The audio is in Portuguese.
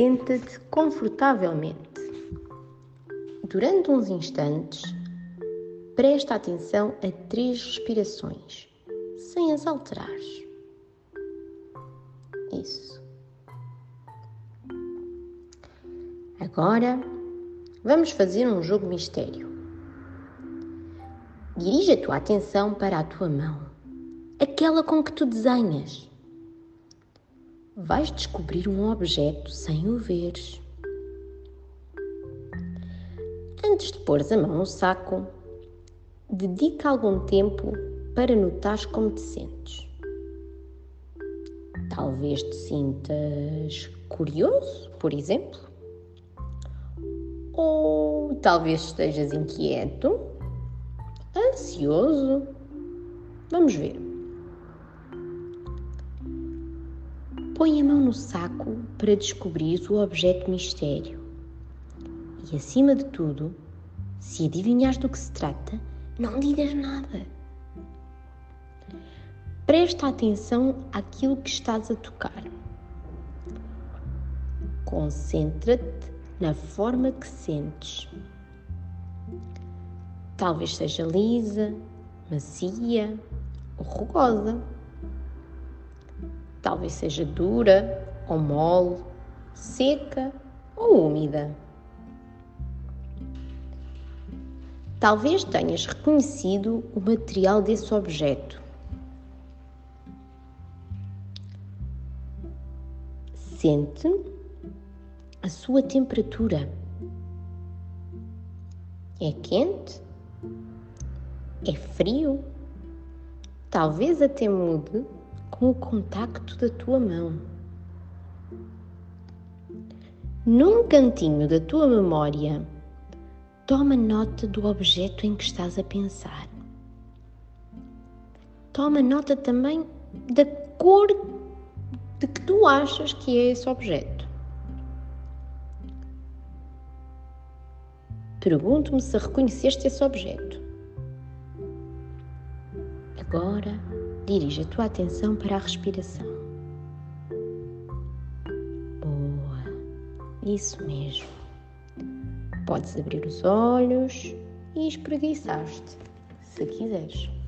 Senta-te confortavelmente. Durante uns instantes, presta atenção a três respirações, sem as alterar. Isso. Agora, vamos fazer um jogo mistério. Dirige a tua atenção para a tua mão, aquela com que tu desenhas vais descobrir um objeto sem o veres. Antes de pôres a mão no saco, dedica algum tempo para notar como te sentes. Talvez te sintas curioso, por exemplo, ou talvez estejas inquieto, ansioso. Vamos ver. Põe a mão no saco para descobrir o objeto mistério. E acima de tudo, se adivinhas do que se trata, não digas nada. Presta atenção àquilo que estás a tocar. Concentra-te na forma que sentes. Talvez seja lisa, macia ou rugosa. Talvez seja dura ou mole, seca ou úmida. Talvez tenhas reconhecido o material desse objeto. Sente a sua temperatura. É quente? É frio? Talvez até mude com o contacto da tua mão. Num cantinho da tua memória, toma nota do objeto em que estás a pensar. Toma nota também da cor de que tu achas que é esse objeto. Pergunto-me se reconheceste esse objeto. Agora dirige a tua atenção para a respiração. Boa, isso mesmo. Podes abrir os olhos e espreguiçar-te, se quiseres.